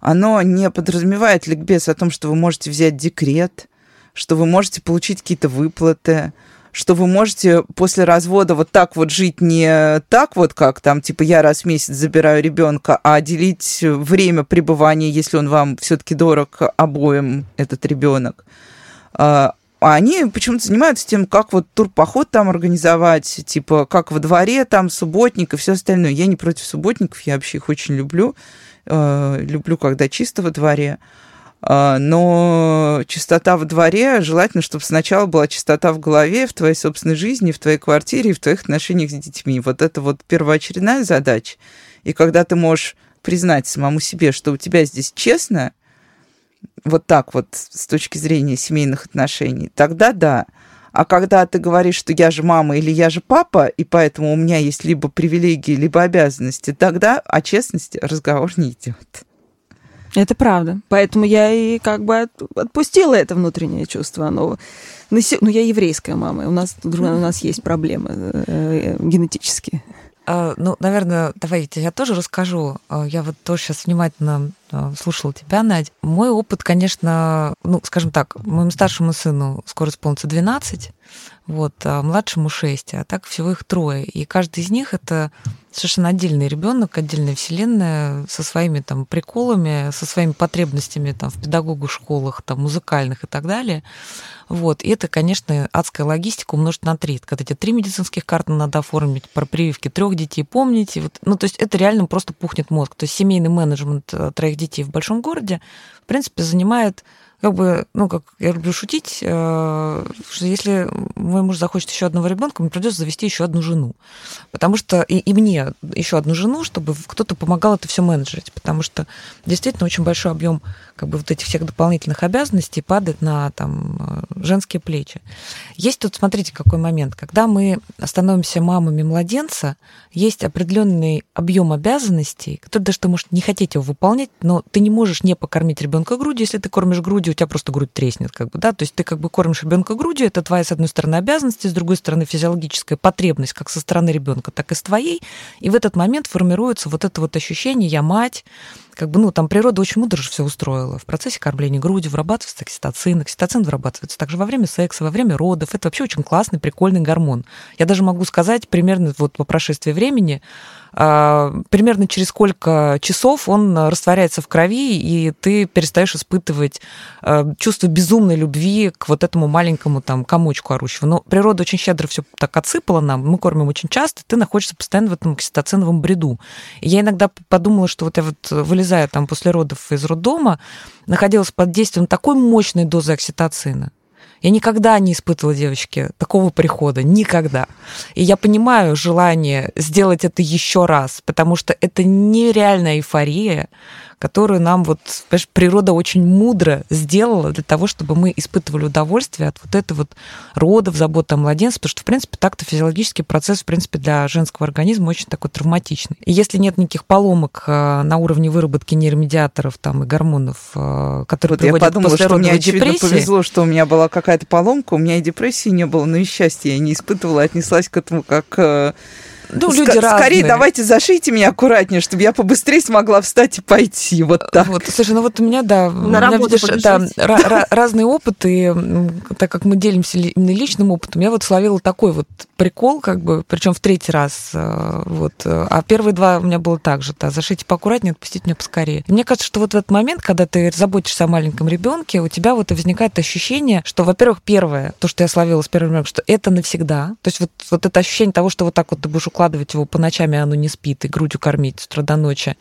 оно не подразумевает ликбез о том, что вы можете взять декрет, что вы можете получить какие-то выплаты, что вы можете после развода вот так вот жить не так вот, как там, типа, я раз в месяц забираю ребенка, а делить время пребывания, если он вам все-таки дорог обоим, этот ребенок. А, А они почему-то занимаются тем, как вот турпоход там организовать, типа, как во дворе там субботник и все остальное. Я не против субботников, я вообще их очень люблю. Э, люблю, когда чисто во дворе. Э, но чистота во дворе, желательно, чтобы сначала была чистота в голове, в твоей собственной жизни, в твоей квартире в твоих отношениях с детьми. Вот это вот первоочередная задача. И когда ты можешь признать самому себе, что у тебя здесь честно, вот так вот с точки зрения семейных отношений, тогда да. А когда ты говоришь, что я же мама или я же папа, и поэтому у меня есть либо привилегии, либо обязанности, тогда о честности разговор не идет. Это правда. Поэтому я и как бы отпустила это внутреннее чувство. Оно... Ну, я еврейская мама, у нас, у нас есть проблемы э, э, генетические. А, ну, наверное, давайте я тоже расскажу. А, я вот тоже сейчас внимательно а, слушала тебя, Надь. Мой опыт, конечно, ну, скажем так, моему старшему сыну скоро исполнится 12, вот, а младшему 6, а так всего их трое. И каждый из них это совершенно отдельный ребенок, отдельная вселенная со своими там приколами, со своими потребностями там в педагогу школах, там музыкальных и так далее. Вот. И это, конечно, адская логистика умножить на три. Когда эти три медицинских карты надо оформить, про прививки трех детей помните. Вот. Ну, то есть это реально просто пухнет мозг. То есть семейный менеджмент э, троих детей в большом городе, в принципе, занимает как бы, ну, как я люблю шутить, э, что если мой муж захочет еще одного ребенка, мне придется завести еще одну жену. Потому что и, и мне еще одну жену, чтобы кто-то помогал это все менеджерить. Потому что действительно очень большой объем как бы вот этих всех дополнительных обязанностей падает на там э, женские плечи. Есть тут, смотрите, какой момент. Когда мы становимся мамами младенца, есть определенный объем обязанностей, который даже ты, может, не хотеть его выполнять, но ты не можешь не покормить ребенка грудью. Если ты кормишь грудью, у тебя просто грудь треснет, как бы, да, то есть ты как бы кормишь ребенка грудью, это твоя, с одной стороны, обязанность, с другой стороны, физиологическая потребность, как со стороны ребенка, так и с твоей. И в этот момент формируется вот это вот ощущение «я мать», как бы, ну, там природа очень мудро же все устроила. В процессе кормления грудью вырабатывается окситоцин. Окситоцин вырабатывается также во время секса, во время родов. Это вообще очень классный, прикольный гормон. Я даже могу сказать примерно вот по прошествии времени, а, примерно через сколько часов он растворяется в крови, и ты перестаешь испытывать а, чувство безумной любви к вот этому маленькому там комочку орущего. Но природа очень щедро все так отсыпала нам, мы кормим очень часто, ты находишься постоянно в этом окситоциновом бреду. И я иногда подумала, что вот я вот вылезая там после родов из роддома, находилась под действием такой мощной дозы окситоцина, я никогда не испытывала, девочки, такого прихода. Никогда. И я понимаю желание сделать это еще раз, потому что это нереальная эйфория, которую нам вот, понимаешь, природа очень мудро сделала для того, чтобы мы испытывали удовольствие от вот этой вот родов, заботы о младенце, потому что, в принципе, так-то физиологический процесс, в принципе, для женского организма очень такой травматичный. И если нет никаких поломок э, на уровне выработки нейромедиаторов там, и гормонов, э, которые вот приводят я подумала, к что мне, депрессии... повезло, что у меня была какая-то поломка, у меня и депрессии не было, но и счастья я не испытывала, отнеслась к этому как э, ну, люди Ск- разные. Скорее давайте зашейте меня аккуратнее, чтобы я побыстрее смогла встать и пойти. Вот так. Вот, слушай, ну вот у меня, да, На у меня, видишь, да, ra- разные опыты, так как мы делимся именно личным опытом, я вот словила такой вот прикол, как бы, причем в третий раз, э, вот, а первые два у меня было так же, да, зашейте поаккуратнее, отпустите меня поскорее. И мне кажется, что вот в этот момент, когда ты заботишься о маленьком ребенке, у тебя вот и возникает ощущение, что, во-первых, первое, то, что я словила с первым ребенком, что это навсегда, то есть вот, вот это ощущение того, что вот так вот ты будешь укладывать его по ночам, и оно не спит, и грудью кормить с утра до ночи,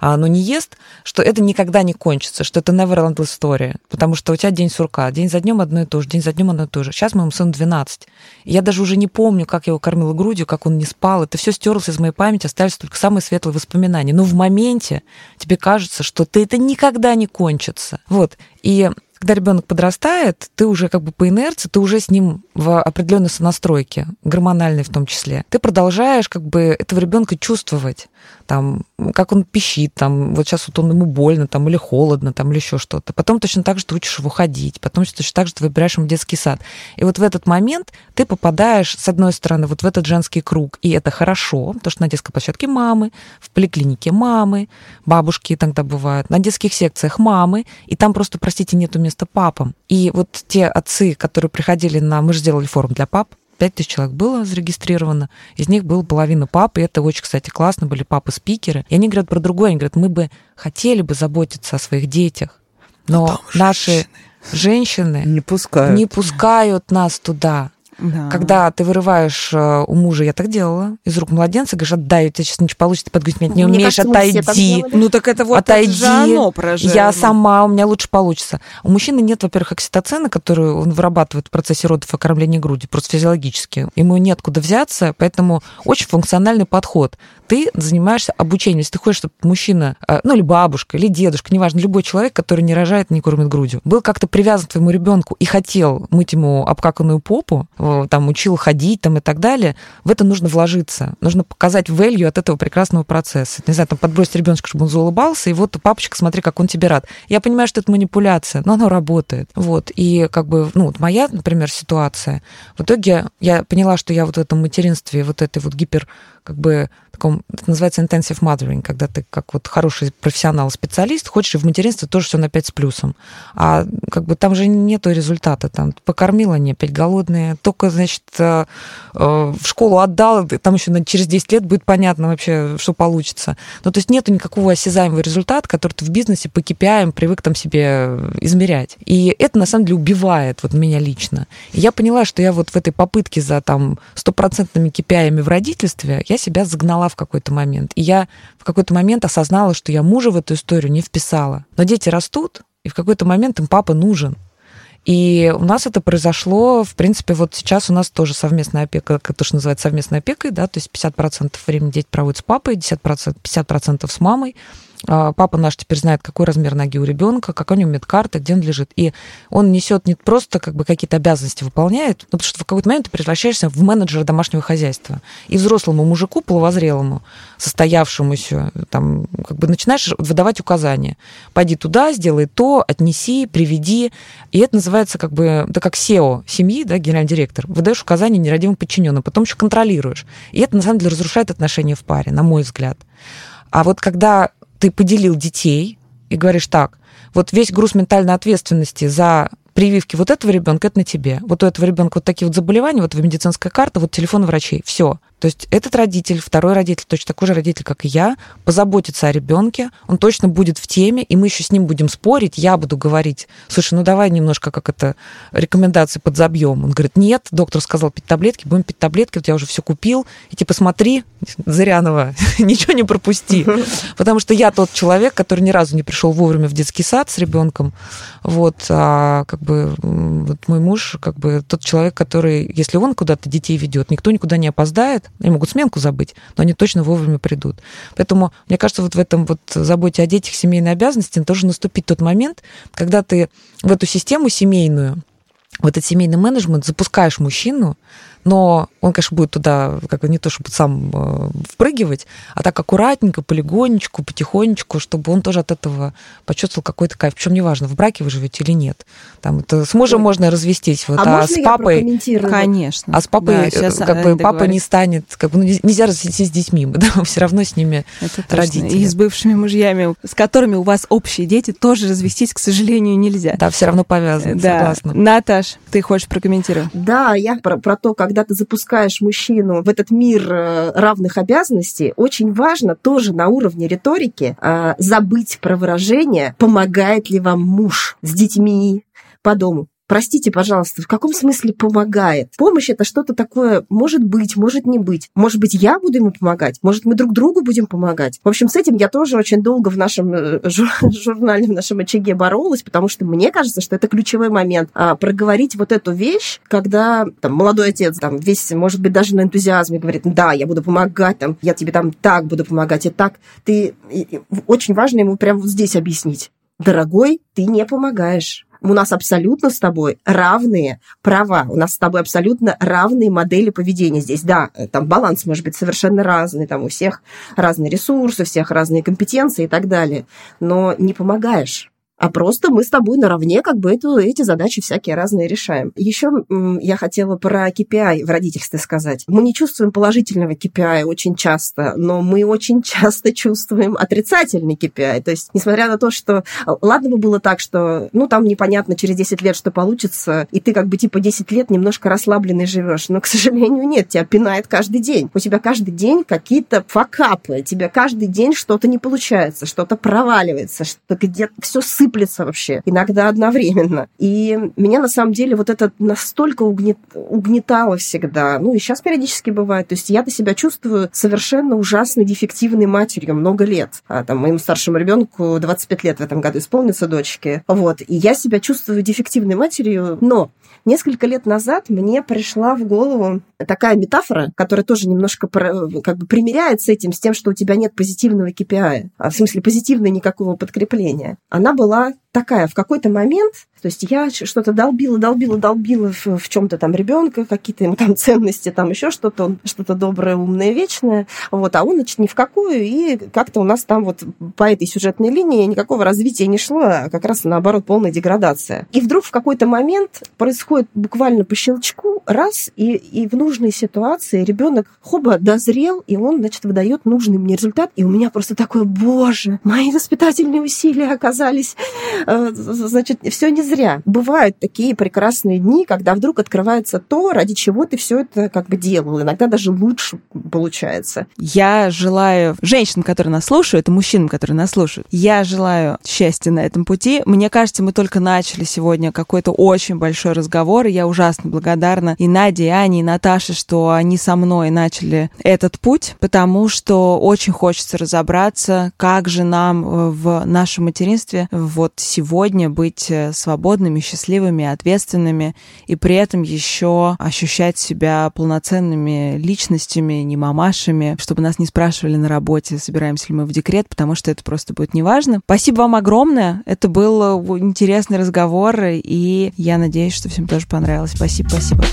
а оно не ест, что это никогда не кончится, что это never endless story, потому что у тебя день сурка, день за днем одно и то же, день за днем одно и то же. Сейчас моему сыну 12. И я даже уже не помню, как я его кормила грудью, как он не спал. Это все стерлось из моей памяти, остались только самые светлые воспоминания. Но в моменте тебе кажется, что ты это никогда не кончится. Вот. И когда ребенок подрастает, ты уже как бы по инерции, ты уже с ним в определенной сонастройке, гормональной в том числе. Ты продолжаешь как бы этого ребенка чувствовать там, как он пищит, там, вот сейчас вот он ему больно, там, или холодно, там, или еще что-то. Потом точно так же ты учишь его ходить, потом точно так же ты выбираешь ему детский сад. И вот в этот момент ты попадаешь, с одной стороны, вот в этот женский круг, и это хорошо, потому что на детской площадке мамы, в поликлинике мамы, бабушки тогда бывают, на детских секциях мамы, и там просто, простите, нету места папам. И вот те отцы, которые приходили на... Мы же сделали форум для пап, 5 тысяч человек было зарегистрировано, из них было половина пап, и это очень, кстати, классно, были папы-спикеры. И они говорят про другое, они говорят, мы бы хотели бы заботиться о своих детях, но, но наши... женщины Не пускают. не пускают нас туда. Да. Когда ты вырываешь э, у мужа, я так делала, из рук младенца, говоришь, отдай, у тебя сейчас ничего получится, ты подгрузить меня не Мне умеешь, кажется, отойди. Ну так это вот Отойди. это же оно проживает. Я сама, у меня лучше получится. У мужчины нет, во-первых, окситоцина, которую он вырабатывает в процессе родов и кормления груди, просто физиологически. Ему неоткуда взяться, поэтому очень функциональный подход. Ты занимаешься обучением. Если ты хочешь, чтобы мужчина, э, ну или бабушка, или дедушка, неважно, любой человек, который не рожает, не кормит грудью, был как-то привязан к твоему ребенку и хотел мыть ему обкаканную попу, там учил ходить там и так далее, в это нужно вложиться. Нужно показать value от этого прекрасного процесса. Не знаю, там подбросить ребеночка, чтобы он заулыбался, и вот папочка, смотри, как он тебе рад. Я понимаю, что это манипуляция, но оно работает. Вот. И как бы, ну, вот моя, например, ситуация. В итоге я поняла, что я вот в этом материнстве, вот этой вот гипер как бы таком, это называется intensive mothering, когда ты как вот хороший профессионал-специалист, хочешь и в материнстве тоже все на 5 с плюсом. А как бы там же нету результата. Там покормила они опять голодные, только, значит, э, э, в школу отдал, там еще через 10 лет будет понятно вообще, что получится. Ну, то есть нету никакого осязаемого результата, который ты в бизнесе по KPI привык там себе измерять. И это, на самом деле, убивает вот меня лично. И я поняла, что я вот в этой попытке за там стопроцентными KPI в родительстве, я себя загнала в какой-то момент. И я в какой-то момент осознала, что я мужа в эту историю не вписала. Но дети растут, и в какой-то момент им папа нужен. И у нас это произошло, в принципе, вот сейчас у нас тоже совместная опека, как то, что называется совместной опекой, да, то есть 50% времени дети проводят с папой, 10%, 50% с мамой. А, Папа наш теперь знает, какой размер ноги у ребенка, какая у него медкарта, где он лежит. И он несет не просто как бы какие-то обязанности выполняет, но потому что в какой-то момент ты превращаешься в менеджера домашнего хозяйства. И взрослому мужику, половозрелому, состоявшемуся, там, как бы начинаешь выдавать указания. Пойди туда, сделай то, отнеси, приведи. И это называется как бы, это как SEO семьи, да, генеральный директор. Выдаешь указания нерадивым подчиненным, потом еще контролируешь. И это, на самом деле, разрушает отношения в паре, на мой взгляд. А вот когда ты поделил детей и говоришь так, вот весь груз ментальной ответственности за прививки вот этого ребенка, это на тебе. Вот у этого ребенка вот такие вот заболевания, вот медицинская карта, вот телефон врачей. Все. То есть этот родитель, второй родитель, точно такой же родитель, как и я, позаботится о ребенке, он точно будет в теме, и мы еще с ним будем спорить, я буду говорить, слушай, ну давай немножко как это, рекомендации подзабьем. Он говорит, нет, доктор сказал пить таблетки, будем пить таблетки, вот я уже все купил, и типа смотри, Зырянова, ничего не пропусти. Потому что я тот человек, который ни разу не пришел вовремя в детский сад с ребенком. Вот, а как бы вот мой муж, как бы тот человек, который, если он куда-то детей ведет, никто никуда не опоздает, они могут сменку забыть, но они точно вовремя придут. Поэтому, мне кажется, вот в этом вот заботе о детях, семейной обязанности должен наступить тот момент, когда ты в эту систему семейную, в этот семейный менеджмент запускаешь мужчину, но он, конечно, будет туда как бы не то, чтобы сам э, впрыгивать, а так аккуратненько, полигонечку, потихонечку, чтобы он тоже от этого почувствовал какой-то кайф. Причем неважно, в браке вы живете или нет. Там это с мужем можно развестись, вот, а а, можно с папой. Конечно. А с папой, Да, э, как бы, папа не станет, как бы, ну, нельзя развестись с детьми, мы, да, все равно с ними Это точно. родители. И с бывшими мужьями, с которыми у вас общие дети, тоже развестись, к сожалению, нельзя. да, все равно повязаны, Да. согласна. Наташ, ты хочешь прокомментировать? Да, я про, про то, когда ты запускаешь мужчину в этот мир э, равных обязанностей, очень важно тоже на уровне риторики э, забыть про выражение «помогает ли вам муж с детьми по дому». Простите, пожалуйста, в каком смысле помогает? Помощь это что-то такое, может быть, может не быть. Может быть, я буду ему помогать, может, мы друг другу будем помогать. В общем, с этим я тоже очень долго в нашем э, жур- журнале, в нашем очаге боролась, потому что мне кажется, что это ключевой момент. А, проговорить вот эту вещь, когда там, молодой отец там весь, может быть, даже на энтузиазме говорит, да, я буду помогать, там, я тебе там так буду помогать и так. Ты и- и очень важно ему прямо вот здесь объяснить. Дорогой, ты не помогаешь. У нас абсолютно с тобой равные права, у нас с тобой абсолютно равные модели поведения здесь. Да, э, там баланс может быть совершенно разный, там у всех разные ресурсы, у всех разные компетенции и так далее, но не помогаешь. А просто мы с тобой наравне как бы эту, эти задачи всякие разные решаем. Еще я хотела про KPI в родительстве сказать. Мы не чувствуем положительного KPI очень часто, но мы очень часто чувствуем отрицательный KPI. То есть, несмотря на то, что... Ладно бы было так, что, ну, там непонятно через 10 лет, что получится, и ты как бы типа 10 лет немножко расслабленный живешь. Но, к сожалению, нет, тебя пинает каждый день. У тебя каждый день какие-то факапы, тебя каждый день что-то не получается, что-то проваливается, что где-то все сыпется сыплется вообще, иногда одновременно. И меня на самом деле вот это настолько угнет... угнетало всегда. Ну и сейчас периодически бывает. То есть я-то себя чувствую совершенно ужасно дефективной матерью много лет. А, там, моему старшему ребенку 25 лет в этом году исполнится дочке. Вот. И я себя чувствую дефективной матерью, но Несколько лет назад мне пришла в голову такая метафора, которая тоже немножко как бы примеряет с этим, с тем, что у тебя нет позитивного KPI, а в смысле позитивного никакого подкрепления. Она была такая, в какой-то момент, то есть я что-то долбила, долбила, долбила в, в чем-то там ребенка, какие-то ему там ценности, там еще что-то, что-то доброе, умное, вечное, вот, а он, значит, ни в какую, и как-то у нас там вот по этой сюжетной линии никакого развития не шло, а как раз наоборот полная деградация. И вдруг в какой-то момент происходит буквально по щелчку, раз, и, и в нужной ситуации ребенок хоба дозрел, и он, значит, выдает нужный мне результат, и у меня просто такое, боже, мои воспитательные усилия оказались Э, значит, все не зря. Бывают такие прекрасные дни, когда вдруг открывается то, ради чего ты все это как бы делал. Иногда даже лучше получается. Я желаю женщинам, которые нас слушают, и мужчинам, которые нас слушают, я желаю счастья на этом пути. Мне кажется, мы только начали сегодня какой-то очень большой разговор, и я ужасно благодарна и Наде, и Ане, и Наташе, что они со мной начали этот путь, потому что очень хочется разобраться, как же нам э, в нашем материнстве вот сегодня быть э, свободными, счастливыми, ответственными и при этом еще ощущать себя полноценными личностями, не мамашами, чтобы нас не спрашивали на работе, собираемся ли мы в декрет, потому что это просто будет неважно. Спасибо вам огромное. Это был э, интересный разговор, и я надеюсь, что всем тоже понравилось. Спасибо, спасибо.